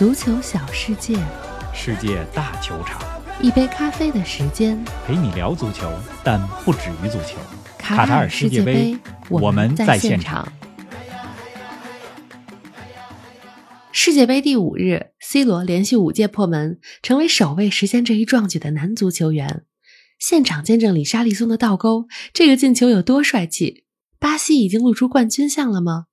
足球小世界，世界大球场，一杯咖啡的时间。陪你聊足球，但不止于足球。卡塔尔世界杯，我们在现场。世界杯第五日，C 罗连续五届破门，成为首位实现这一壮举的男足球员。现场见证里沙利松的倒钩，这个进球有多帅气？巴西已经露出冠军相了吗？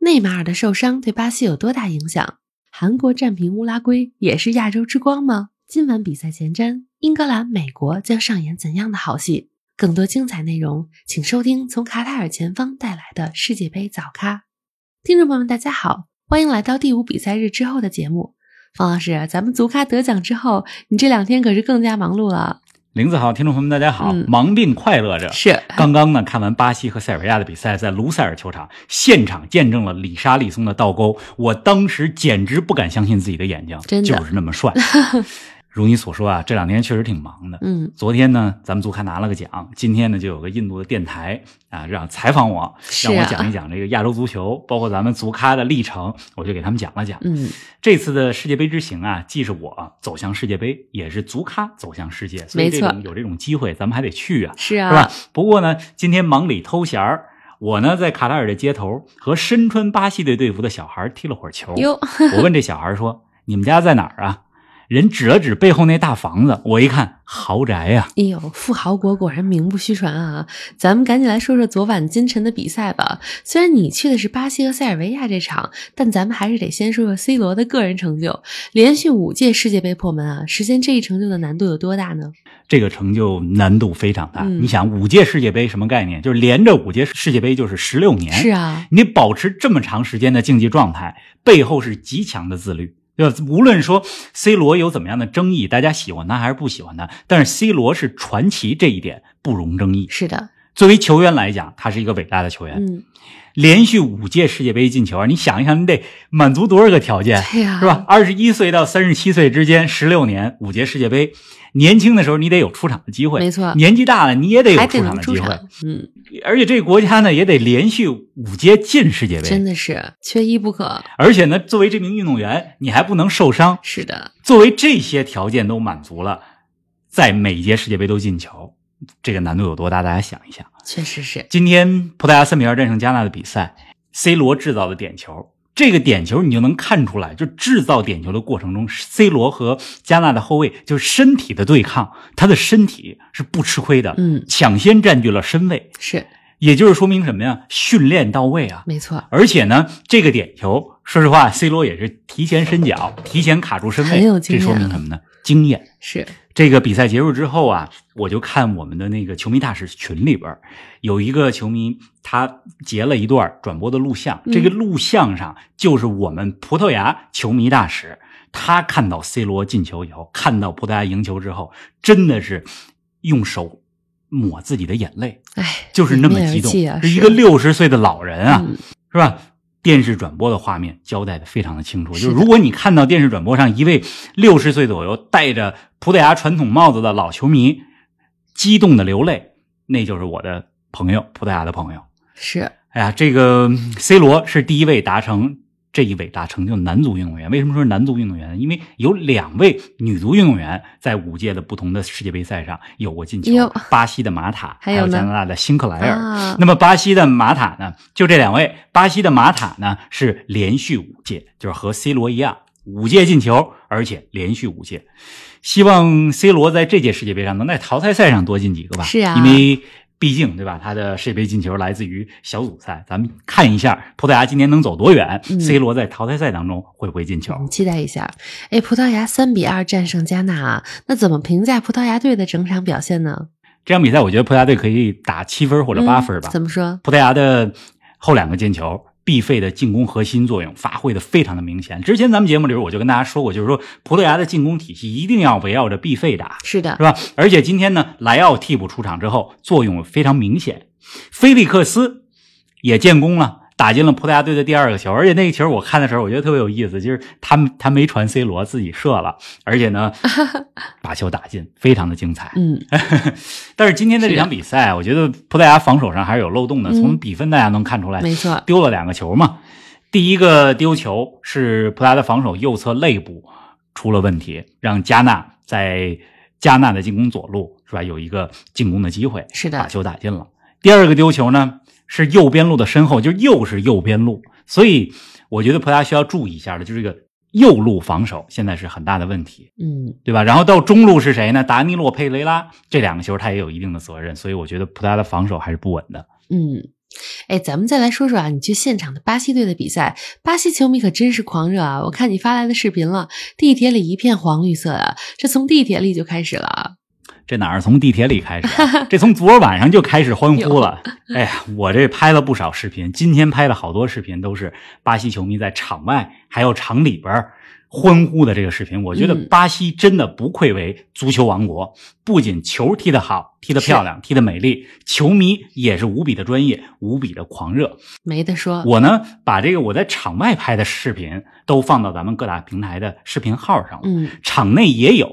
内马尔的受伤对巴西有多大影响？韩国战平乌拉圭也是亚洲之光吗？今晚比赛前瞻，英格兰、美国将上演怎样的好戏？更多精彩内容，请收听从卡塔尔前方带来的世界杯早咖。听众朋友们，大家好，欢迎来到第五比赛日之后的节目。方老师，咱们足咖得奖之后，你这两天可是更加忙碌了。林子好，听众朋友们，大家好，嗯。忙并快乐着。是，刚刚呢，看完巴西和塞尔维亚的比赛，在卢塞尔球场现场见证了里沙利松的倒钩，我当时简直不敢相信自己的眼睛，真的。就是那么帅。如你所说啊，这两天确实挺忙的。嗯，昨天呢，咱们足咖拿了个奖，今天呢，就有个印度的电台啊，让采访我，让我啊讲一讲这个亚洲足球，包括咱们足咖的历程，我就给他们讲了讲。嗯，这次的世界杯之行啊，既是我走向世界杯，也是足咖走向世界，所以这种有这种机会，咱们还得去啊，是啊，是吧？不过呢，今天忙里偷闲儿，我呢在卡塔尔的街头和身穿巴西队队服的小孩踢了会儿球。哟，我问这小孩说：“你们家在哪儿啊？”人指了指背后那大房子，我一看豪宅呀、哎呦，富豪国果然名不虚传啊！咱们赶紧来说说昨晚今晨的比赛吧。虽然你去的是巴西和塞尔维亚这场，但咱们还是得先说说 C 罗的个人成就，连续五届世界杯破门啊！实现这一成就的难度有多大呢？这个成就难度非常大。嗯你想，五届世界杯什么概念？就是连着五届世界杯就是十六年。是啊，你保持这么长时间的竞技状态，背后是极强的自律，对吧？无论说 C 罗有怎么样的争议，大家喜欢他还是不喜欢他，但是 C 罗是传奇，这一点不容争议。是的，作为球员来讲，他是一个伟大的球员，嗯，连续五届世界杯进球，你想一想，你得满足多少个条件，对呀、是吧？？二十一岁到三十七岁之间，十六年五届世界杯，年轻的时候你得有出场的机会，没错年纪大了你也得有出场的机会嗯，而且这个国家呢也得连续五届进世界杯，真的是缺一不可。而且呢，作为这名运动员，你还不能受伤。是的，作为这些条件都满足了，在每一届世界杯都进球，这个难度有多大？大家想一想。确实是，今天葡萄牙三比二战胜加纳的比赛，C 罗制造的点球，这个点球你就能看出来，就制造点球的过程中，C 罗和加纳的后卫就是身体的对抗，他的身体是不吃亏的，嗯，抢先占据了身位，是也就是说明什么呀？训练到位啊。没错，而且呢，这个点球，说实话，C 罗也是提前伸脚，提前卡住身位，很有经验这说明什么呢？经验。是这个比赛结束之后啊，我就看我们的那个球迷大使群里边儿有一个球迷，他截了一段转播的录像，嗯这个录像上就是我们葡萄牙球迷大使，他看到 C 罗进球以后，看到葡萄牙赢球之后，真的是用手抹自己的眼泪，哎，就是那么激动，是一个六十岁的老人啊，嗯是吧？电视转播的画面交代的非常的清楚，就是如果你看到电视转播上一位六十岁左右戴着葡萄牙传统帽子的老球迷激动的流泪，那就是我的朋友，葡萄牙的朋友。是。哎呀，这个嗯 C 罗是第一位达成这一伟大成就男足运动员。为什么说是男足运动员呢？因为有两位女足运动员在五届的不同的世界杯赛上有过进球，巴西的马塔，还有加拿大的辛克莱尔。啊，那么巴西的马塔呢？就这两位，巴西的马塔呢是连续五届，就是和 C 罗一样，五届进球，而且连续五届。希望 C 罗在这届世界杯上能在淘汰赛上多进几个吧。是啊因为毕竟对吧，他的世界杯进球来自于小组赛。咱们看一下葡萄牙今年能走多远、嗯 c 罗在淘汰赛当中会不会进球？嗯期待一下。哎，葡萄牙三比二战胜加纳啊，那怎么评价葡萄牙队的整场表现呢？这场比赛，我觉得葡萄牙队可以打七分或者八分吧。嗯怎么说？葡萄牙的后两个进球，必费的进攻核心作用发挥的非常的明显。之前咱们节目里边我就跟大家说过，就是说葡萄牙的进攻体系一定要围绕着必费打，是的是，吧？而且今天呢，莱奥替补出场之后，作用非常明显。菲利克斯也建功了，打进了葡萄牙队的第二个球。而且那个球我看的时候，我觉得特别有意思，就是他他没传 C 罗，自己射了，而且呢，把球打进，非常的精彩。嗯，但是今天的这场比赛，我觉得葡萄牙防守上还是有漏洞的。嗯从比分大家能看出来，没错，丢了两个球嘛。第一个丢球是葡萄牙的防守右侧肋部出了问题，让加纳在加纳的进攻左路是吧有一个进攻的机会，是的把球打进了。第二个丢球呢是右边路的身后，就又是右边路，所以我觉得葡萄牙需要注意一下的，就是这个右路防守现在是很大的问题。嗯，对吧？然后到中路是谁呢？达尼洛、佩雷拉这两个球他也有一定的责任，所以我觉得葡萄牙的防守还是不稳的。嗯，哎，咱们再来说说啊，你去现场的巴西队的比赛，巴西球迷可真是狂热啊！我看你发来的视频了，地铁里一片黄绿色的，这从地铁里就开始了啊。这哪是从地铁里开始啊？这从昨儿晚上就开始欢呼了。哎呀，我这拍了不少视频，今天拍了好多视频都是巴西球迷在场外还有场里边儿欢呼的这个视频。我觉得嗯巴西真的不愧为足球王国，不仅球踢得好、踢得漂亮、踢得美丽，球迷也是无比的专业、无比的狂热。没得说，我呢，把这个我在场外拍的视频都放到咱们各大平台的视频号上了。嗯，场内也有，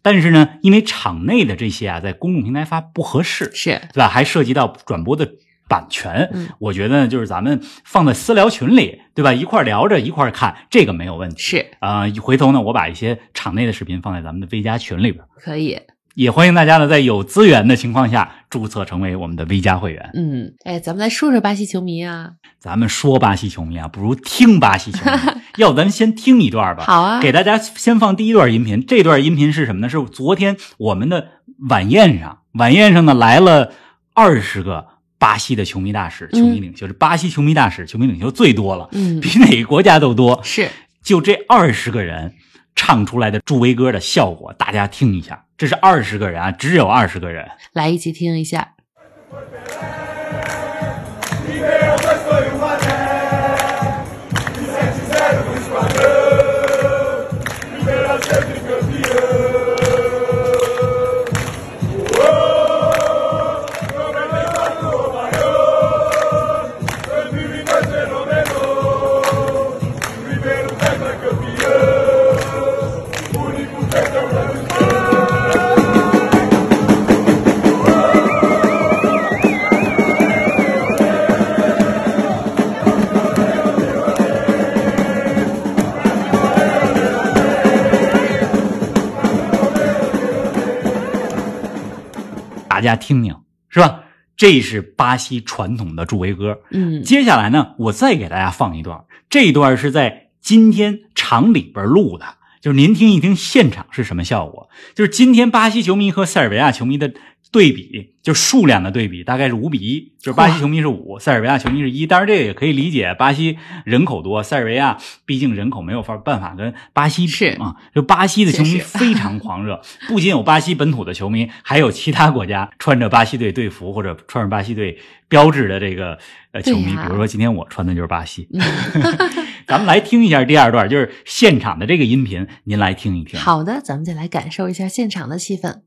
但是呢，因为场内的这些啊，在公众平台发不合适，是，对吧？还涉及到转播的版权。嗯我觉得呢，就是咱们放在私聊群里，对吧？一块聊着一块看，这个没有问题。是啊、回头呢，我把一些场内的视频放在咱们的 V 加群里边，可以。也欢迎大家呢，在有资源的情况下注册成为我们的 V 加会员。嗯，哎，咱们来说说巴西球迷啊。咱们说巴西球迷啊，不如听巴西球迷。要不咱们先听一段吧。好啊，给大家先放第一段音频，这段音频是什么呢？是昨天我们的晚宴上，晚宴上呢来了二十个巴西的球迷大使、嗯球迷领袖，是巴西球迷大使、球迷领袖最多了，嗯，比哪个国家都多。是，就这二十个人唱出来的助威歌的效果，大家听一下。这是二十个人啊，只有二十个人。来一起听一下。家听听，是吧？这是巴西传统的助威歌。嗯，接下来呢，我再给大家放一段，这段是在今天场里边录的，就是您听一听现场是什么效果。就是今天巴西球迷和塞尔维亚球迷的对比，就数量的对比，大概是五比一，就是巴西球迷是五，塞尔维亚球迷是一。当然，这个也可以理解，巴西人口多，塞尔维亚毕竟人口没有法办法跟巴西比嘛。就巴西的球迷非常狂热，不仅有巴西本土的球迷，还有其他国家穿着巴西队队服或者穿着巴西队标志的这个呃球迷，比如说今天我穿的就是巴西。嗯 咱们来听一下第二段，就是现场的这个音频，您来听一听。好的，咱们再来感受一下现场的气氛。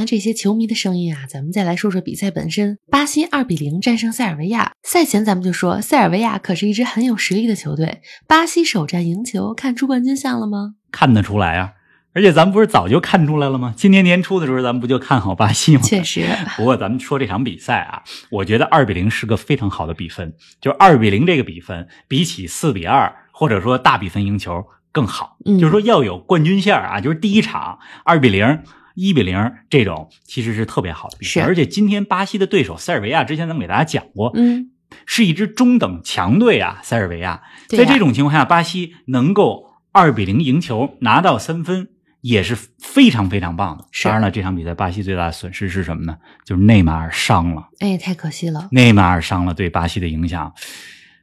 了这些球迷的声音啊，咱们再来说说比赛本身。巴西二比零战胜塞尔维亚。赛前咱们就说，塞尔维亚可是一支很有实力的球队。巴西首战赢球，看出冠军相了吗？看得出来啊，而且咱们不是早就看出来了吗？今年年初的时候，咱们不就看好巴西吗？确实，不过咱们说这场比赛啊，我觉得二比零是个非常好的比分，就是二比零这个比分比起四比二或者说大比分赢球更好。嗯就是说要有冠军线啊，就是第一场二比零。一比零这种其实是特别好的比是分，而且今天巴西的对手塞尔维亚，之前咱们给大家讲过，嗯，是一支中等强队啊，塞尔维亚。在这种情况下，巴西能够二比零赢球，拿到三分，也是非常非常棒的。当然了，这场比赛巴西最大的损失是什么呢？就是内马尔伤了。哎，太可惜了。内马尔伤了，对巴西的影响，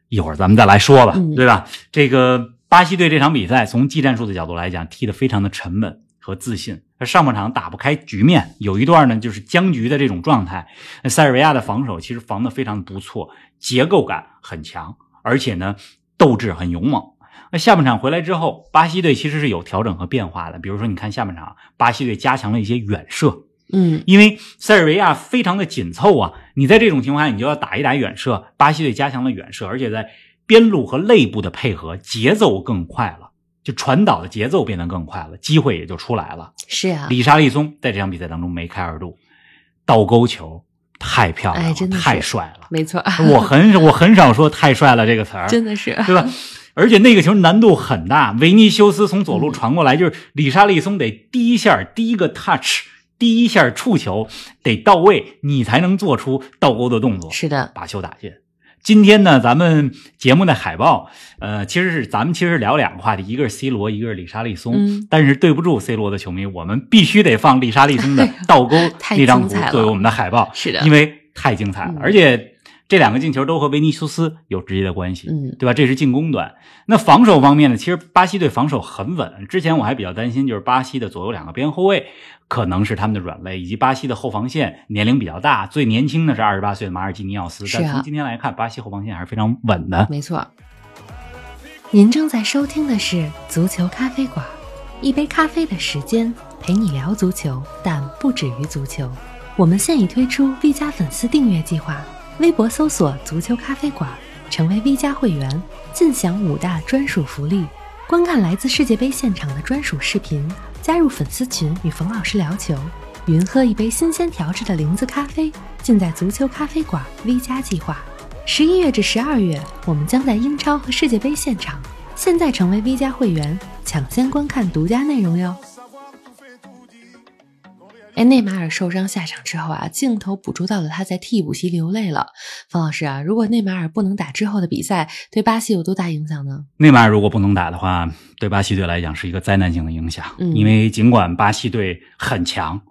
一会儿咱们再来说吧，嗯对吧？这个巴西队这场比赛从技战术的角度来讲，踢得非常的沉稳和自信。上半场打不开局面，有一段呢就是僵局的这种状态。那塞尔维亚的防守其实防得非常不错，结构感很强，而且呢斗志很勇猛。那下半场回来之后，巴西队其实是有调整和变化的。比如说，你看下半场，巴西队加强了一些远射，嗯，因为塞尔维亚非常的紧凑啊，你在这种情况下，你就要打一打远射。巴西队加强了远射，而且在边路和内部的配合节奏更快了，就传导的节奏变得更快了，机会也就出来了。是啊，李莎利松在这场比赛当中梅开二度，倒钩球太漂亮了，哎真的太帅了。没错，我很我很少说太帅了这个词儿，真的是对吧？而且那个球难度很大，维尼修斯从左路传过来，就是李莎利松得第一下第一个 touch，第一下触球得到位，你才能做出倒钩的动作，是的，把球打进。今天呢，咱们节目的海报，呃，其实是咱们其实聊两个话题，一个是 C 罗，一个是李沙利松。嗯。但是对不住 C 罗的球迷，我们必须得放李沙利松的 倒钩太那张图作为我们的海报，是的。因为太精彩了，嗯。而且这两个进球都和维尼修斯有直接的关系。嗯，对吧？这是进攻端。那防守方面呢？其实巴西队防守很稳。之前我还比较担心，就是巴西的左右两个边后卫可能是他们的软肋，以及巴西的后防线年龄比较大，最年轻的是二十八岁的马尔基尼奥斯。但从今天来看，巴西后防线还是非常稳的。没错。您正在收听的是《足球咖啡馆》，一杯咖啡的时间陪你聊足球，但不止于足球。我们现已推出 V 加粉丝订阅计划，微博搜索“足球咖啡馆”，成为 V 加会员，尽享五大专属福利：观看来自世界杯现场的专属视频，加入粉丝群与冯老师聊球，云喝一杯新鲜调制的零子咖啡，尽在足球咖啡馆 V 加计划。十一月至十二月，我们将在英超和世界杯现场。现在成为 V 加会员，抢先观看独家内容哟！哎，内马尔受伤下场之后啊，镜头捕捉到了他在替补席流泪了。方老师啊，如果内马尔不能打之后的比赛，对巴西有多大影响呢？内马尔如果不能打的话，对巴西队来讲是一个灾难性的影响。嗯因为尽管巴西队很强，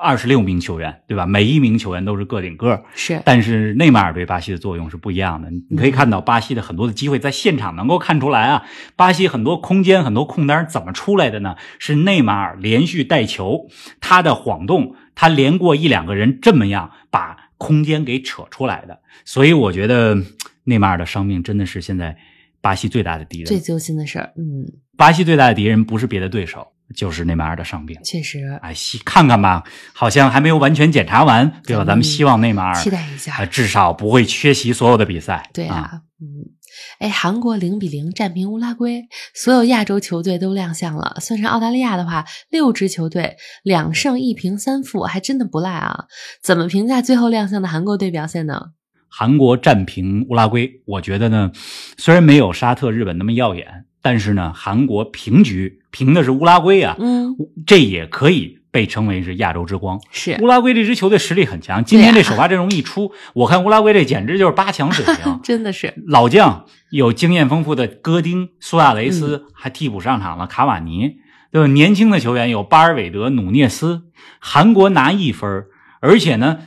二十六名球员，对吧？每一名球员都是个顶个，是，但是内马尔对巴西的作用是不一样的。你可以看到巴西的很多的机会，在现场能够看出来啊，巴西很多空间、很多空单怎么出来的呢？是内马尔连续带球，他的晃动，他连过一两个人，这么样把空间给扯出来的。所以我觉得内马尔的伤病真的是现在巴西最大的敌人。最揪心的事儿。嗯，巴西最大的敌人不是别的对手，就是内马尔的伤病。确实，哎，希看看吧，好像还没有完全检查完，对吧？嗯咱们希望内马尔期待一下呃至少不会缺席所有的比赛。对啊，啊，嗯，哎，韩国零比零战平乌拉圭，所有亚洲球队都亮相了。算上澳大利亚的话，六支球队两胜一平三负，还真的不赖啊。怎么评价最后亮相的韩国队表现呢？韩国战平乌拉圭，我觉得呢，虽然没有沙特、日本那么耀眼，但是呢，韩国平局平的是乌拉圭啊，嗯，这也可以被称为是亚洲之光。是乌拉圭这支球队实力很强，今天这首发阵容一出，我看乌拉圭这简直就是八强水平。真的是，老将有经验丰富的戈丁、苏亚雷嗯斯，还替补上场了卡瓦尼，对吧？年轻的球员有巴尔韦德、努涅斯。韩国拿一分，而且呢，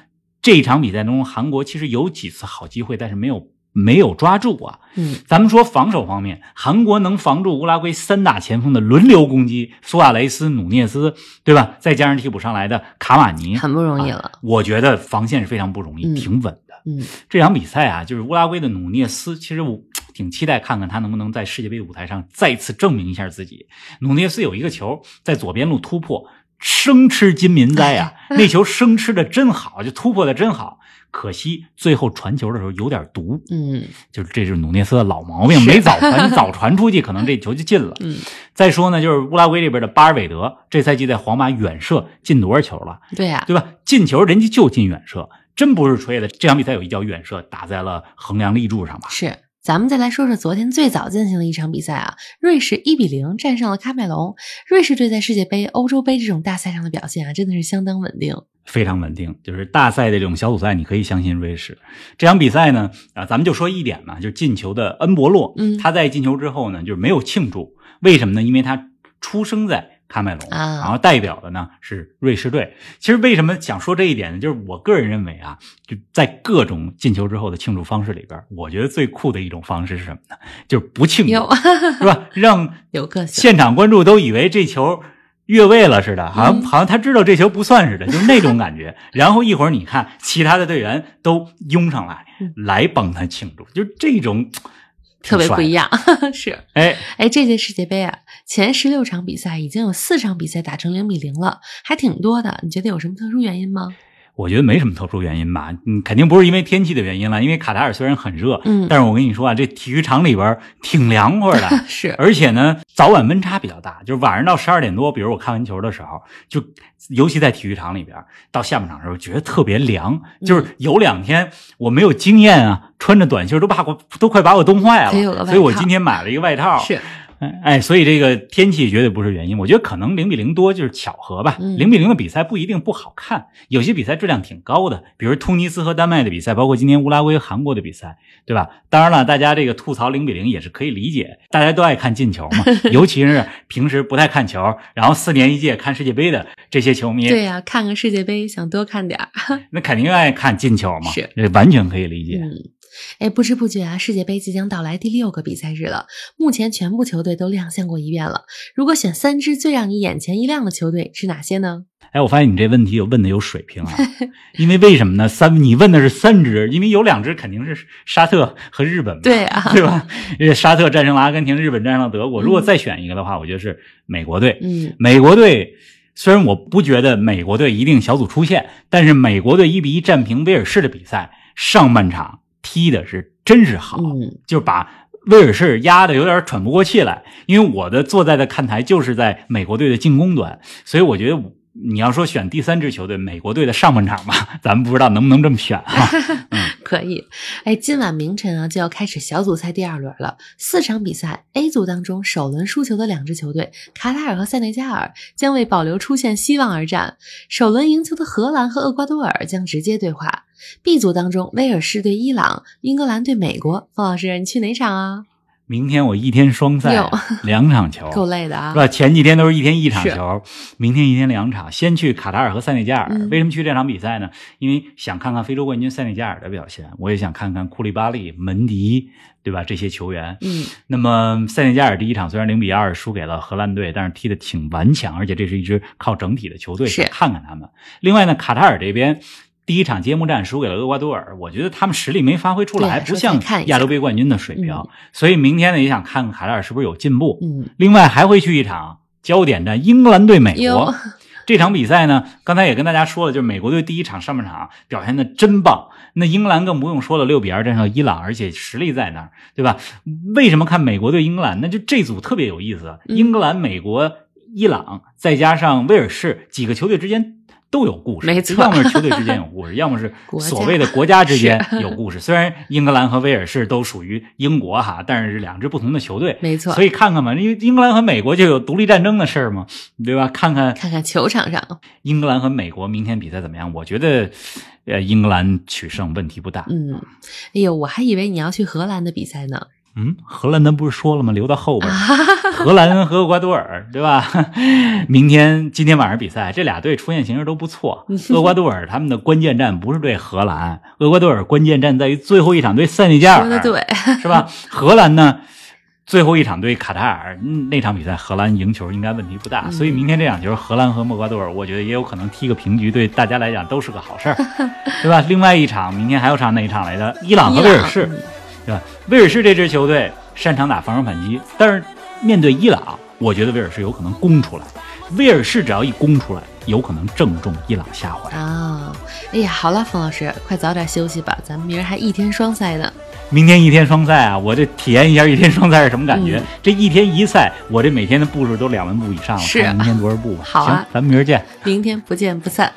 这场比赛中韩国其实有几次好机会，但是没有没有抓住啊。嗯，咱们说防守方面，韩国能防住乌拉圭三大前锋的轮流攻击，苏亚雷斯、努涅斯，对吧？再加上替补上来的卡瓦尼，很不容易啊了。我觉得防线是非常不容易，嗯挺稳的。嗯，这场比赛啊，就是乌拉圭的努涅斯，其实我挺期待看看他能不能在世界杯的舞台上再次证明一下自己。努涅斯有一个球在左边路突破，生吃金民哉啊！那球生吃的真好，就突破的真好。可惜最后传球的时候有点毒，嗯就是这是努涅斯的老毛病，没早传，你 早传出去，可能这球就进了。嗯，再说呢，就是乌拉圭这边的巴尔韦德，这赛季在皇马远射进多少球了？对呀、对吧？进球人家就进远射，真不是吹的。这场比赛有一脚远射打在了横梁立柱上吧？是。咱们再来说说昨天最早进行的一场比赛啊，瑞士一比零战胜了喀麦隆。瑞士队在世界杯、欧洲杯这种大赛上的表现啊，真的是相当稳定。非常稳定，就是大赛的这种小组赛，你可以相信瑞士。这场比赛呢，啊，咱们就说一点嘛，就是进球的恩博洛，嗯他在进球之后呢，就是没有庆祝，为什么呢？因为他出生在喀麦隆，啊然后代表的呢是瑞士队。其实为什么想说这一点呢？就是我个人认为啊，就在各种进球之后的庆祝方式里边，我觉得最酷的一种方式是什么呢？就是不庆祝，是吧？让 有个性，现场观众都以为这球越位了似的，好像、嗯好像他知道这球不算似的，就是那种感觉。然后一会儿你看其他的队员都拥上来嗯来帮他庆祝，就是这种特别不一样。样。是，哎，哎，这届世界杯啊，前十六场比赛已经有四场比赛打成零比零了，还挺多的。你觉得有什么特殊原因吗？我觉得没什么特殊原因吧，嗯，肯定不是因为天气的原因了。因为卡塔尔虽然很热，嗯但是我跟你说啊，这体育场里边挺凉快的，是而且呢，早晚温差比较大，就是晚上到十二点多，比如我看完球的时候，就尤其在体育场里边，到下半场的时候觉得特别凉，嗯就是有两天我没有经验啊，穿着短袖都把我都快把我冻坏了，所以我今天买了一个外套，是，哎，所以这个天气绝对不是原因。我觉得可能零比零多就是巧合吧。嗯零比零的比赛不一定不好看，有些比赛质量挺高的，比如突尼斯和丹麦的比赛，包括今天乌拉圭、韩国的比赛，对吧？当然了，大家这个吐槽零比零也是可以理解，大家都爱看进球嘛，尤其是平时不太看球，然后四年一届看世界杯的这些球迷，对呀、看个世界杯想多看点儿。那肯定爱看进球嘛，是这完全可以理解。嗯，哎，不知不觉啊，世界杯即将到来第六个比赛日了。目前全部球队都亮相过一遍了。如果选三支最让你眼前一亮的球队是哪些呢？哎，我发现你这问题有问的有水平啊，因为为什么呢？三，你问的是三支，因为有两支肯定是沙特和日本嘛，对啊对吧？因为沙特战胜了阿根廷，日本战胜了德国。如果再选一个的话，我觉得是美国队。嗯，美国队虽然我不觉得美国队一定小组出线，但是美国队一比一战平威尔士的比赛，上半场踢的是真是好，嗯就把威尔士压的有点喘不过气来。因为我的坐在的看台就是在美国队的进攻端，所以我觉得你要说选第三支球队，美国队的上半场吧，咱们不知道能不能这么选啊。可以。哎，今晚凌晨啊就要开始小组赛第二轮了。四场比赛，A 组当中首轮输球的两支球队卡塔尔和塞内加尔将为保留出线希望而战，首轮赢球的荷兰和厄瓜多尔将直接对话。B 组当中，威尔士对伊朗，英格兰对美国。方老师，你去哪场啊？明天我一天双赛，两场球，够累的啊是。吧？前几天都是一天一场球，明天一天两场。先去卡塔尔和塞内加尔。嗯为什么去这场比赛呢？因为想看看非洲冠军塞内加尔的表现，我也想看看库利巴利、门迪，对吧？这些球员。嗯，那么塞内加尔第一场虽然零比二输给了荷兰队，但是踢得挺顽强，而且这是一支靠整体的球队，是想看看他们。另外呢，卡塔尔这边。第一场揭幕战输给了厄瓜多尔，我觉得他们实力没发挥出来，不像亚洲杯冠军的水平，嗯所以明天呢也想看看卡塔尔是不是有进步。嗯，另外还会去一场焦点战，英格兰对美国。这场比赛呢，刚才也跟大家说了，就是美国队第一场上半场表现的真棒，那英格兰更不用说了，六比二战胜伊朗，而且实力在那儿，对吧？为什么看美国对英格兰？那就这组特别有意思，嗯英格兰、美国、伊朗，再加上威尔士几个球队之间。都有故事，没错要么是球队之间有故事，要么是所谓的国家之间 有故事。虽然英格兰和威尔士都属于英国哈，但是是两支不同的球队，没错所以看看嘛，因为英格兰和美国就有独立战争的事儿嘛，对吧？看看看看球场上，英格兰和美国明天比赛怎么样？我觉得，呃，英格兰取胜问题不大。嗯，哎呦，我还以为你要去荷兰的比赛呢。嗯，荷兰咱不是说了吗？留到后边儿。荷兰和厄瓜多尔，对吧？明天今天晚上比赛，这俩队出现形势都不错。厄瓜多尔他们的关键战不是对荷兰，厄瓜多尔关键战在于最后一场对塞内加尔，说的对，是吧？荷兰呢，最后一场对卡塔尔，嗯那场比赛荷兰赢球应该问题不大，嗯所以明天这场球荷兰和厄瓜多尔，我觉得也有可能踢个平局，对大家来讲都是个好事儿，对吧？另外一场，明天还有场哪一场来着？伊朗和威尔士，嗯对吧？威尔士这支球队擅长打防守反击，但是面对伊朗，我觉得威尔士有可能攻出来。威尔士只要一攻出来，有可能正中伊朗下怀。啊，哎呀，好了，冯老师，快早点休息吧，咱们明儿还一天双赛呢。明天一天双赛啊，我这体验一下一天双赛是什么感觉？嗯这一天一赛，我这每天的步数都两万步以上了，是看明天多少步吧。好啊行，咱们明儿见。明天不见不散。